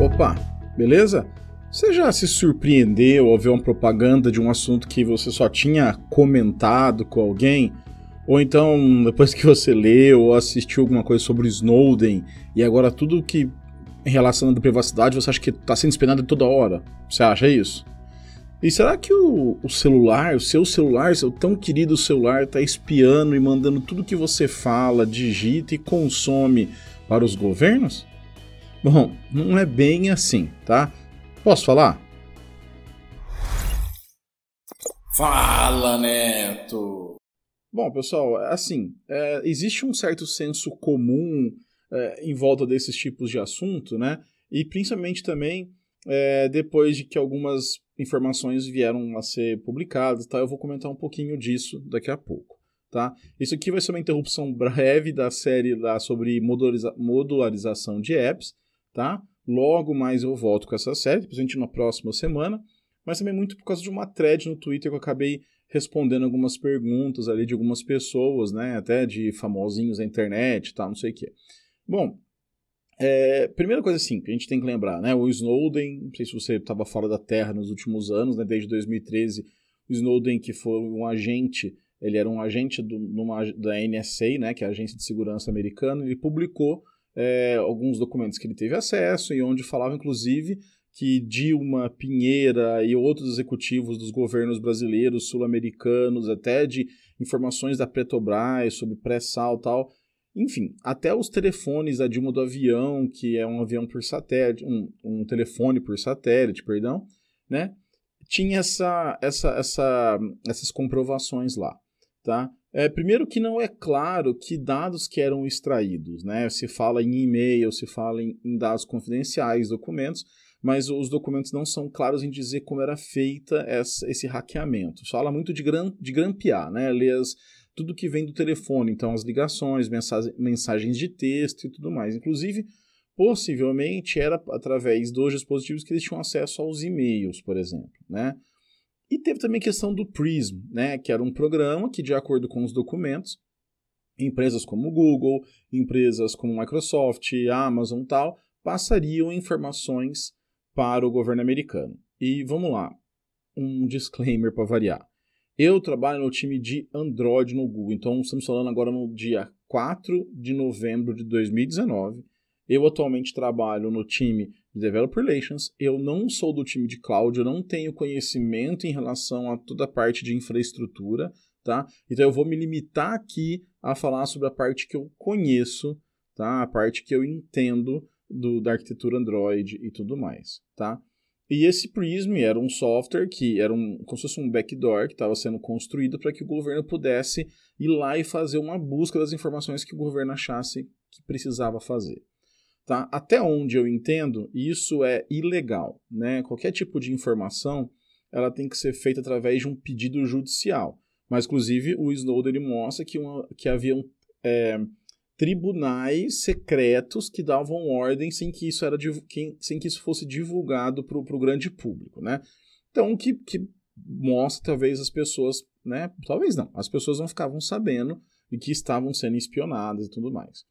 Opa, beleza? Você já se surpreendeu ao ver uma propaganda de um assunto que você só tinha comentado com alguém? Ou então, depois que você leu ou assistiu alguma coisa sobre Snowden e agora tudo que em relação à privacidade você acha que está sendo espiado toda hora? Você acha isso? E será que o, o, celular, o seu celular, seu tão querido celular, está espiando e mandando tudo que você fala, digita e consome para os governos? Bom, não é bem assim, tá? Posso falar? Fala, Neto! Bom, pessoal, assim, é, existe um certo senso comum é, em volta desses tipos de assunto, né? E principalmente também é, depois de que algumas informações vieram a ser publicadas, tá? Eu vou comentar um pouquinho disso daqui a pouco, tá? Isso aqui vai ser uma interrupção breve da série lá sobre modulariza modularização de apps, tá? Logo mais eu volto com essa série, principalmente na próxima semana, mas também muito por causa de uma thread no Twitter que eu acabei respondendo algumas perguntas ali de algumas pessoas, né? Até de famosinhos da internet, tá? Não sei o quê. Bom, é, primeira coisa assim, que a gente tem que lembrar, né? O Snowden, não sei se você estava fora da Terra nos últimos anos, né? Desde 2013, o Snowden, que foi um agente, ele era um agente do, numa, da NSA, né? Que é a Agência de Segurança Americana, ele publicou é, alguns documentos que ele teve acesso e onde falava, inclusive, que Dilma, Pinheira e outros executivos dos governos brasileiros, sul-americanos, até de informações da Petrobras sobre pré-sal tal, enfim, até os telefones da Dilma do avião, que é um avião por satélite, um, um telefone por satélite, perdão, né? Tinha essa, essa, essa, essas comprovações lá, tá? É, primeiro que não é claro que dados que eram extraídos, né? Se fala em e-mail, se fala em, em dados confidenciais, documentos, mas os documentos não são claros em dizer como era feita essa, esse hackeamento. Fala muito de, gran, de grampear, né? Ler tudo que vem do telefone, então as ligações, mensagens de texto e tudo mais. Inclusive, possivelmente era através dos dispositivos que eles tinham acesso aos e-mails, por exemplo, né? E teve também a questão do Prism, né, que era um programa que, de acordo com os documentos, empresas como Google, empresas como Microsoft, Amazon tal, passariam informações para o governo americano. E vamos lá, um disclaimer para variar. Eu trabalho no time de Android no Google, então estamos falando agora no dia 4 de novembro de 2019. Eu atualmente trabalho no time de Developer Relations. Eu não sou do time de cloud, eu não tenho conhecimento em relação a toda a parte de infraestrutura, tá? Então eu vou me limitar aqui a falar sobre a parte que eu conheço, tá? A parte que eu entendo do, da arquitetura Android e tudo mais, tá? E esse Prism era um software que era um, como se fosse um backdoor que estava sendo construído para que o governo pudesse ir lá e fazer uma busca das informações que o governo achasse que precisava fazer. Tá? Até onde eu entendo, isso é ilegal. Né? Qualquer tipo de informação ela tem que ser feita através de um pedido judicial. Mas, inclusive, o Snowden mostra que, uma, que haviam é, tribunais secretos que davam ordem sem que isso, era, sem que isso fosse divulgado para o grande público, né? Então, que, que mostra talvez as pessoas, né? Talvez não, as pessoas não ficavam sabendo e que estavam sendo espionadas e tudo mais.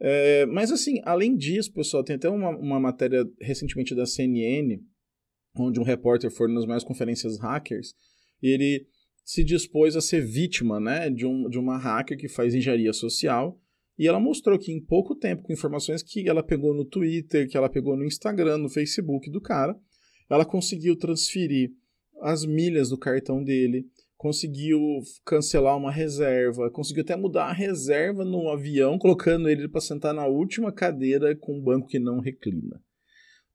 É, mas assim, além disso, pessoal, tem até uma, uma matéria recentemente da CNN, onde um repórter foi nas maiores conferências hackers, e ele se dispôs a ser vítima né, de, um, de uma hacker que faz engenharia social e ela mostrou que em pouco tempo, com informações que ela pegou no Twitter, que ela pegou no Instagram, no Facebook do cara, ela conseguiu transferir as milhas do cartão dele, conseguiu cancelar uma reserva, conseguiu até mudar a reserva no avião, colocando ele para sentar na última cadeira com um banco que não reclina.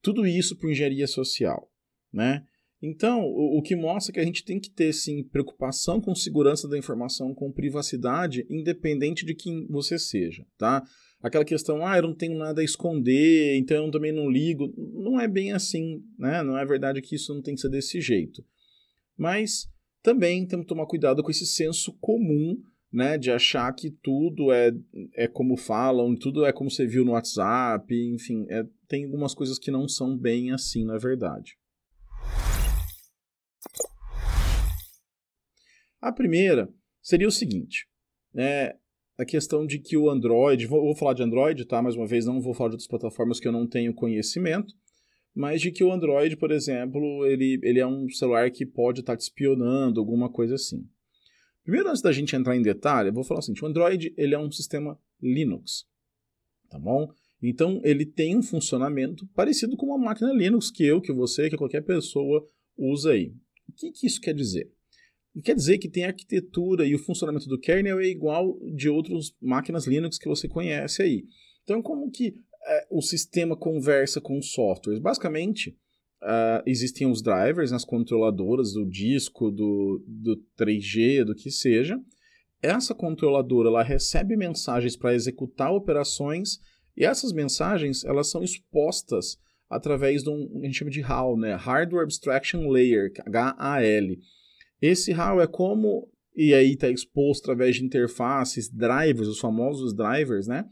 Tudo isso por engenharia social, né? Então, o, o, que mostra que a gente tem que ter, sim, preocupação com segurança da informação, com privacidade, independente de quem você seja, tá? Aquela questão, ah, eu não tenho nada a esconder, então eu também não ligo. Não é bem assim, né? Não é verdade que isso não tem que ser desse jeito. Mas também temos que tomar cuidado com esse senso comum, né? De achar que tudo é, é como falam, tudo é como você viu no WhatsApp, enfim, é, tem algumas coisas que não são bem assim, na verdade. A primeira seria o seguinte, né, a questão de que o Android, vou, vou, falar de Android, tá? Mais uma vez, não vou falar de outras plataformas que eu não tenho conhecimento, mas de que o Android, por exemplo, ele, ele é um celular que pode estar te espionando, alguma coisa assim. Primeiro, antes da gente entrar em detalhe, eu vou falar o seguinte: o Android ele é um sistema Linux, tá bom? Então ele tem um funcionamento parecido com uma máquina Linux que eu, que você, que qualquer pessoa usa aí. O que, que isso quer dizer? Quer dizer que tem a arquitetura e o funcionamento do kernel é igual de outras máquinas Linux que você conhece aí. Então, como que o sistema conversa com os softwares? Basicamente, uh, existem os drivers nas controladoras do disco, do, do 3G, do que seja. Essa controladora ela recebe mensagens para executar operações e essas mensagens elas são expostas através de um a gente chama de HAL, né? Hardware Abstraction Layer, HAL. Esse HAL é como, e aí está exposto através de interfaces, drivers, os famosos drivers, né?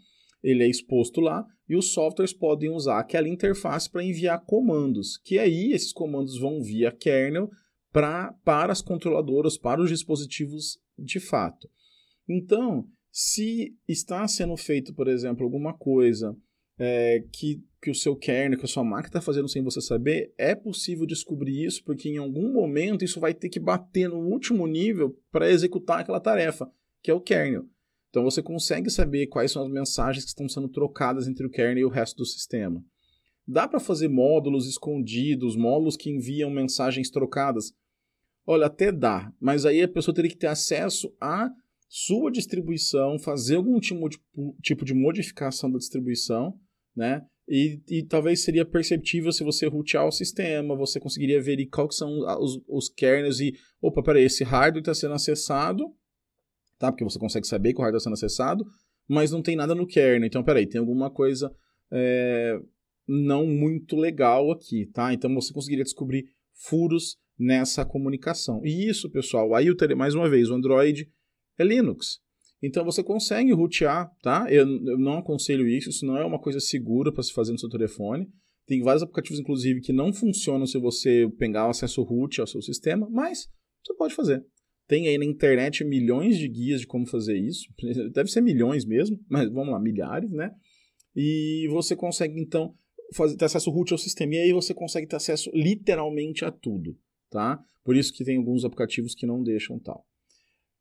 Ele é exposto lá e os softwares podem usar aquela interface para enviar comandos, que aí esses comandos vão via kernel pra, para as controladoras, para os dispositivos de fato. Então, se está sendo feito, por exemplo, alguma coisa é, que, que o seu kernel, que a sua máquina está fazendo sem você saber, é possível descobrir isso, porque em algum momento isso vai ter que bater no último nível para executar aquela tarefa, que é o kernel. Então você consegue saber quais são as mensagens que estão sendo trocadas entre o kernel e o resto do sistema. Dá para fazer módulos escondidos, módulos que enviam mensagens trocadas? Olha, até dá, mas aí a pessoa teria que ter acesso à sua distribuição, fazer algum tipo de, tipo modificação da distribuição né? E, e talvez seria perceptível se você rotear o sistema, você conseguiria ver quais são os, os kernels e, opa, peraí, esse hardware está sendo acessado, tá? Porque você consegue saber que o hardware está sendo acessado, mas não tem nada no kernel. Então, peraí, tem alguma coisa é, não muito legal aqui, tá? Então você conseguiria descobrir furos nessa comunicação. E isso, pessoal, aí o tele, mais uma vez, o Android é Linux. Então você consegue rotear, tá? Eu, eu não aconselho isso, isso não é uma coisa segura para se fazer no seu telefone. Tem vários aplicativos, inclusive, que não funcionam se você pegar o acesso root ao seu sistema, mas você pode fazer. Tem aí na internet milhões de guias de como fazer isso. Deve ser milhões mesmo, mas vamos lá, milhares, né? E você consegue, então, fazer, ter acesso root ao sistema. E aí você consegue ter acesso literalmente a tudo, tá? Por isso que tem alguns aplicativos que não deixam tal.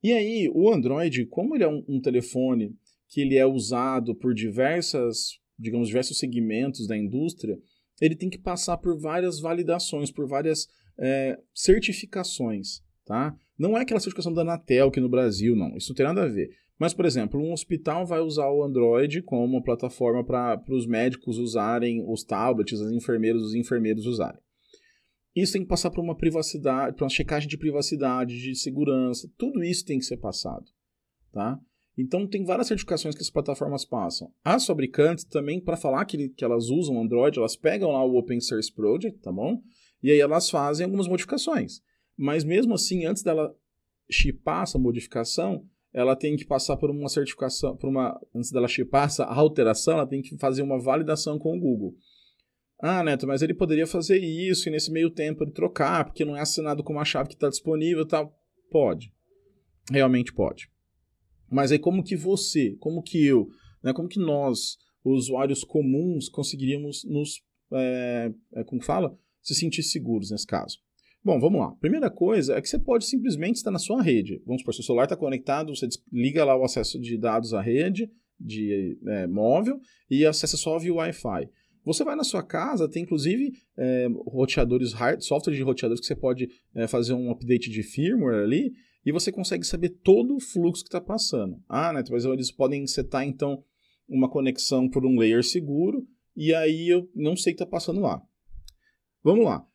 E aí, o Android, como ele é um, um telefone que ele é usado por diversas, digamos, diversos segmentos da indústria, ele tem que passar por várias validações, por várias é, certificações, tá? Não é aquela certificação da Anatel aqui no Brasil, não. Isso não tem nada a ver. Mas, por exemplo, um hospital vai usar o Android como uma plataforma para os médicos usarem, os tablets, as enfermeiras, os enfermeiros usarem. Isso tem que passar por uma privacidade, por uma checagem de privacidade, de segurança, tudo isso tem que ser passado, tá? Então tem várias certificações que as plataformas passam. As fabricantes também, para falar que, que elas usam Android, elas pegam lá o Open Source Project, tá bom? E aí elas fazem algumas modificações. Mas mesmo assim, antes dela chipar essa modificação, ela tem que passar por uma certificação, por uma antes dela chipar essa alteração, ela tem que fazer uma validação com o Google. Ah, Neto, mas ele poderia fazer isso e nesse meio tempo ele trocar, porque não é assinado com uma chave que está disponível tal. Pode. Realmente pode. Mas aí como que você, como que eu, né, como que nós, usuários comuns, conseguiríamos nos, é, é, como fala, se sentir seguros nesse caso? Bom, vamos lá. Primeira coisa é que você pode simplesmente estar na sua rede. Vamos supor, seu celular está conectado, você liga lá o acesso de dados à rede de é, móvel e acessa só via Wi-Fi. Você vai na sua casa, tem inclusive é, roteadores, hard, software de roteadores que você pode é, fazer um update de firmware ali e você consegue saber todo o fluxo que está passando. Ah, né? Mas eles podem setar então uma conexão por um layer seguro e aí eu não sei o que está passando lá. Vamos lá.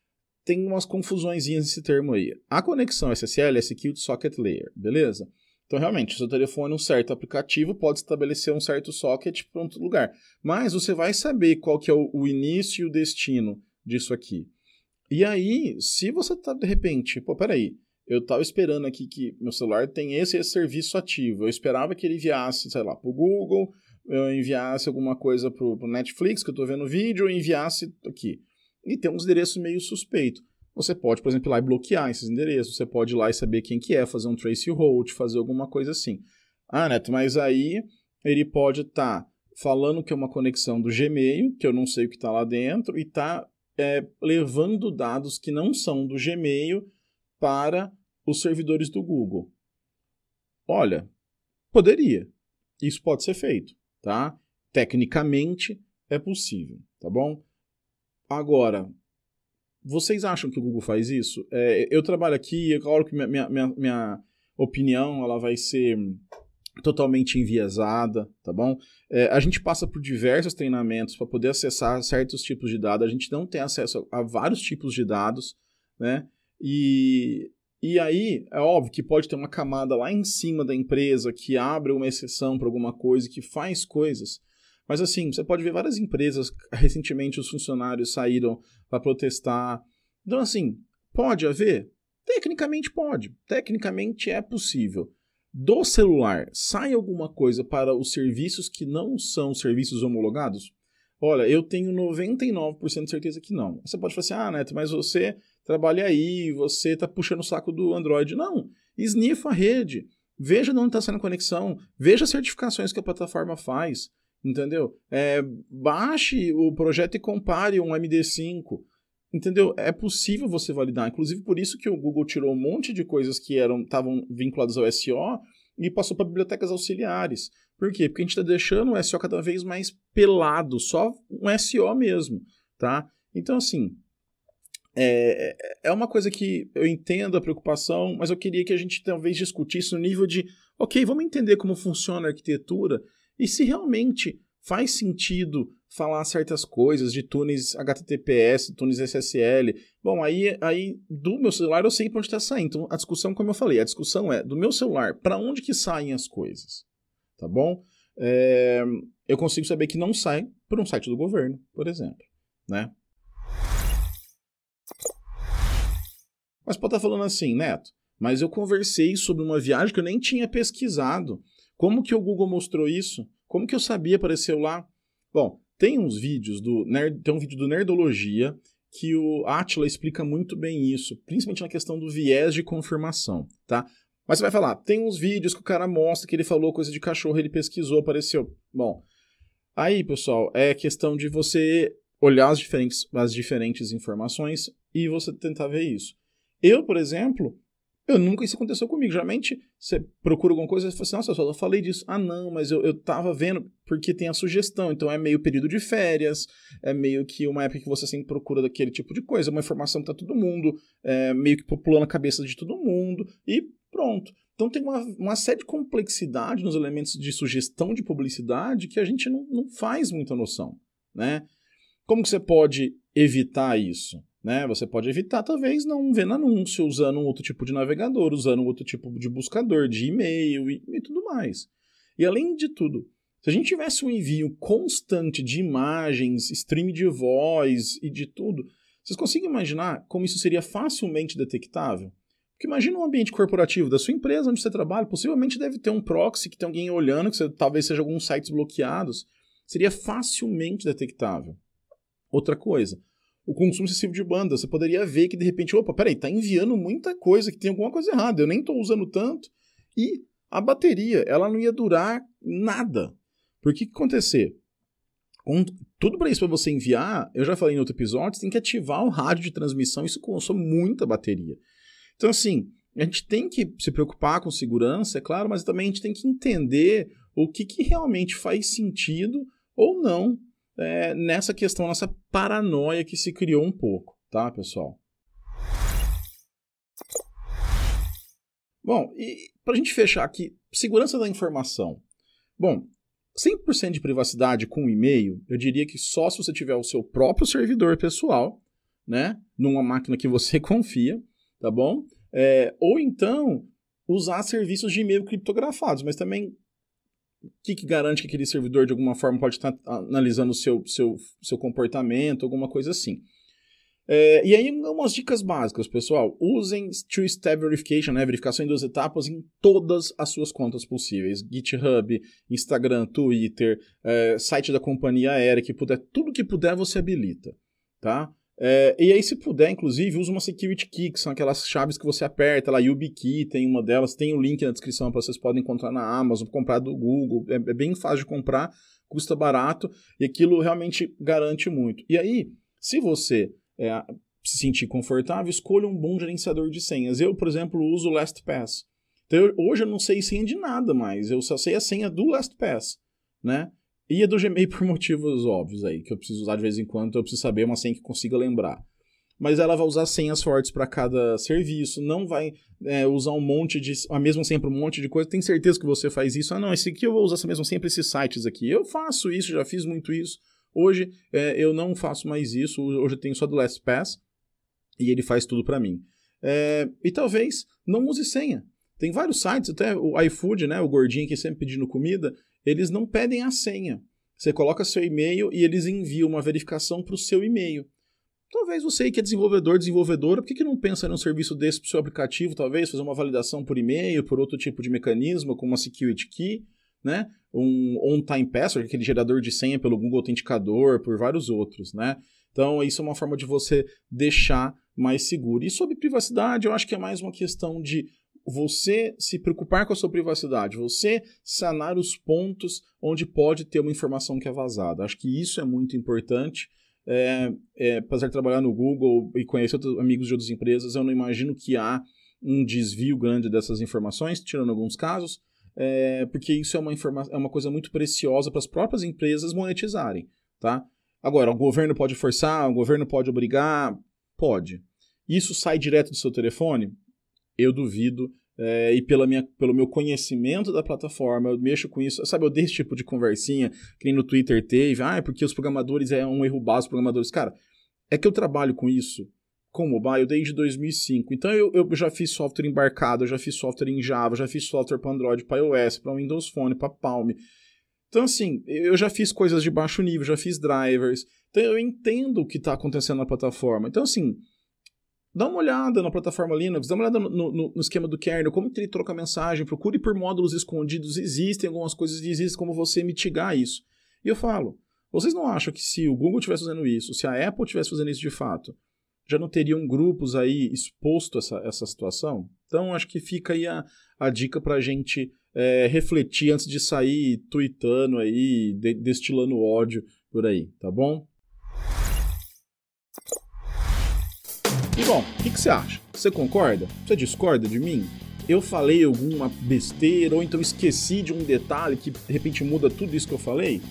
Tem umas confusões nesse termo aí. A conexão SSL é Security Socket Layer, beleza? Então, realmente, o seu telefone, um certo aplicativo pode estabelecer um certo socket para outro lugar. Mas você vai saber qual que é o, o início e o destino disso aqui. E aí, se você está, de repente, pô, peraí, eu estava esperando aqui que meu celular tem esse, esse serviço ativo. Eu esperava que ele enviasse, sei lá, para o Google, eu enviasse alguma coisa para o Netflix, que eu estou vendo vídeo, ou enviasse aqui. E tem uns endereços meio suspeito. Você pode, por exemplo, ir lá e bloquear esses endereços. Você pode ir lá e saber quem que é, fazer um trace route, fazer alguma coisa assim. Ah, Neto, mas aí ele pode estar tá falando que é uma conexão do Gmail, que eu não sei o que está lá dentro, e está é, levando dados que não são do Gmail para os servidores do Google. Olha, poderia. Isso pode ser feito, tá? Tecnicamente é possível, tá bom? Agora, vocês acham que o Google faz isso? É, eu trabalho aqui, é claro que minha, minha, minha opinião ela vai ser totalmente enviesada, tá bom? É, a gente passa por diversos treinamentos para poder acessar certos tipos de dados. A gente não tem acesso a, a vários tipos de dados, né? E, e aí, é óbvio que pode ter uma camada lá em cima da empresa que abre uma exceção para alguma coisa, que faz coisas. Mas assim, você pode ver várias empresas, recentemente os funcionários saíram para protestar. Então, assim, pode haver? Tecnicamente pode. Tecnicamente é possível do celular sai alguma coisa para os serviços que não são serviços homologados? Olha, eu tenho 99% de certeza que não. Você pode falar assim, ah, Neto, mas você trabalha aí, você está puxando o saco do Android. Não, esnifa a rede, veja de onde está sendo a conexão, veja as certificações que a plataforma faz, entendeu? É, baixe o projeto e compare um MD5, entendeu? É possível você validar. Inclusive por isso que o Google tirou um monte de coisas que eram estavam vinculadas ao SEO e passou para bibliotecas auxiliares. Por quê? Porque a gente está deixando o SEO cada vez mais pelado, só um SEO mesmo, tá? Então, assim, é, é uma coisa que eu entendo a preocupação, mas eu queria que a gente talvez discutisse no nível de, ok, vamos entender como funciona a arquitetura e se realmente faz sentido falar certas coisas de túneis HTTPS, túneis SSL. Bom, aí, aí do meu celular eu sei para onde está saindo. Então, a discussão, como eu falei, a discussão é do meu celular, para onde que saem as coisas? Tá bom? É, eu consigo saber que não sai por um site do governo, por exemplo, né? Mas pode estar tá falando assim, Neto, mas eu conversei sobre uma viagem que eu nem tinha pesquisado. Como que o Google mostrou isso? Como que eu sabia apareceu lá? Bom, tem uns vídeos do Nerd, tem um vídeo do Nerdologia que o Atila explica muito bem isso, principalmente na questão do viés de confirmação, tá? Mas você vai falar, tem uns vídeos que o cara mostra que ele falou coisa de cachorro, ele pesquisou, apareceu. Bom, aí, pessoal, é questão de você olhar as diferentes, as diferentes informações e você tentar ver isso. Eu, por exemplo, eu nunca isso aconteceu comigo. Geralmente você procura alguma coisa e fala assim, nossa, eu só falei disso. Ah, não, mas eu, eu tava vendo porque tem a sugestão. Então é meio período de férias, é meio que uma época que você sempre procura daquele tipo de coisa, uma informação que tá todo mundo, é meio que populando a cabeça de todo mundo e pronto. Então tem uma, uma série de complexidade nos elementos de sugestão de publicidade que a gente não, não faz muita noção, né? Como que você pode evitar isso? Né? Você pode evitar, talvez, não vendo anúncio, usando um outro tipo de navegador, usando outro tipo de buscador, de e-mail e, e tudo mais. E além de tudo, se a gente tivesse um envio constante de imagens, stream de voz e de tudo, vocês conseguem imaginar como isso seria facilmente detectável? Porque imagina um ambiente corporativo da sua empresa onde você trabalha, possivelmente deve ter um proxy que tem alguém olhando, que você, talvez seja alguns sites bloqueados. Seria facilmente detectável. Outra coisa, o consumo excessivo de banda. Você poderia ver que de repente, opa, peraí, tá enviando muita coisa, que tem alguma coisa errada, eu nem tô usando tanto. E a bateria, ela não ia durar nada. Por que que acontecer? Com tudo para isso para você enviar, eu já falei em outro episódio, você tem que ativar o rádio de transmissão, isso consome muita bateria. Então, assim, a gente tem que se preocupar com segurança, é claro, mas também a gente tem que entender o que, que realmente faz sentido ou não é, nessa questão, nessa paranoia que se criou um pouco, tá, pessoal? Bom, e para a gente fechar aqui, segurança da informação. Bom, 100% de privacidade com e-mail, eu diria que só se você tiver o seu próprio servidor pessoal, né, numa máquina que você confia, tá bom? É, ou então usar serviços de e-mail criptografados, mas também o que, que, garante que aquele servidor de alguma forma pode estar analisando o seu, seu, seu comportamento, alguma coisa assim. É, e aí, umas dicas básicas, pessoal. Usem Two-Step Verification, né? verificação em duas etapas, em todas as suas contas possíveis. GitHub, Instagram, Twitter, é, site da companhia aérea, que puder, tudo que puder você habilita, tá? É, e aí, se puder, inclusive, usa uma security key, que são aquelas chaves que você aperta, lá, YubiKey tem uma delas, tem o um link na descrição para vocês podem encontrar na Amazon, comprar do Google, é, é, bem fácil de comprar, custa barato, e aquilo realmente garante muito. E aí, se você é, se sentir confortável, escolha um bom gerenciador de senhas. Eu, por exemplo, uso o LastPass. Então, eu, hoje eu não sei senha de nada mais, eu só sei a senha do LastPass, né? E a do Gmail por motivos óbvios aí, que eu preciso usar de vez em quando, eu preciso saber uma senha que consiga lembrar. Mas ela vai usar senhas fortes para cada serviço, não vai é, usar um monte de. a mesma senha para um monte de coisa. Tem certeza que você faz isso? Ah, não, esse aqui eu vou usar essa mesma senha para esses sites aqui. Eu faço isso, já fiz muito isso. Hoje é, eu não faço mais isso, hoje eu tenho só do LastPass e ele faz tudo para mim. É, e talvez não use senha. Tem vários sites, até o iFood, né, o gordinho que sempre pedindo comida, eles não pedem a senha. Você coloca seu e-mail e eles enviam uma verificação para o seu e-mail. Talvez você que é desenvolvedor, desenvolvedora, por que, que não pensa num serviço desse para o seu aplicativo, talvez fazer uma validação por e-mail, por outro tipo de mecanismo, como uma security key, né? Um on-time password, aquele gerador de senha pelo Google Autenticador, por vários outros, né? Então, isso é uma forma de você deixar mais seguro. E sobre privacidade, eu acho que é mais uma questão de você se preocupar com a sua privacidade, você sanar os pontos onde pode ter uma informação que é vazada. Acho que isso é muito importante. É, é, apesar de trabalhar no Google e conhecer outros amigos de outras empresas, eu não imagino que há um desvio grande dessas informações, tirando alguns casos, é, porque isso é uma, é uma coisa muito preciosa para as próprias empresas monetizarem. Tá? Agora, o governo pode forçar, o governo pode obrigar? Pode. Isso sai direto do seu telefone? Eu duvido. É, e pela minha, pelo meu conhecimento da plataforma, eu mexo com isso. Sabe, eu dei esse tipo de conversinha que nem no Twitter teve. Ah, é porque os programadores é um erro básico programadores. Cara, é que eu trabalho com isso com mobile desde 2005. Então eu, eu já fiz software embarcado, eu já fiz software em Java, já fiz software para Android, para iOS, para Windows Phone, para Palm. Então, assim, eu já fiz coisas de baixo nível, já fiz drivers. Então eu entendo o que está acontecendo na plataforma. Então, assim, dá uma olhada na plataforma Linux, dá uma olhada no, no, no esquema do kernel, como que ele troca mensagem, procure por módulos escondidos, existem algumas coisas, existem como você mitigar isso. E eu falo, vocês não acham que se o Google estivesse fazendo isso, se a Apple estivesse fazendo isso de fato, já não teriam grupos aí exposto essa, essa situação? Então acho que fica aí a, a dica para a gente é, refletir antes de sair tweetando aí, de, destilando ódio por aí, tá bom? E bom, o que, que você acha? Você concorda? Você discorda de mim? Eu falei alguma besteira ou então esqueci de um detalhe que de repente muda tudo isso que eu falei?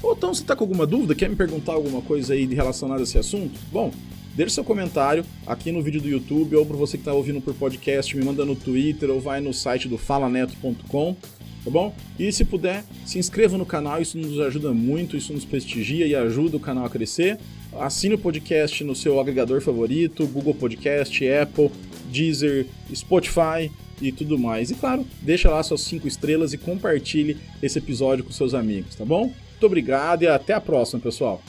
Ou então você está com alguma dúvida, quer me perguntar alguma coisa aí relacionada a esse assunto? Bom, deixe seu comentário aqui no vídeo do YouTube ou para você que está ouvindo por podcast, me manda no Twitter ou vai no site do falaneto.com, tá bom? E se puder, se inscreva no canal, isso nos ajuda muito, isso nos prestigia e ajuda o canal a crescer. Assine o podcast no seu agregador favorito, Google Podcast, Apple, Deezer, Spotify e tudo mais. E claro, deixa lá suas 5 estrelas e compartilhe esse episódio com seus amigos, tá bom? Muito obrigado e até a próxima, pessoal.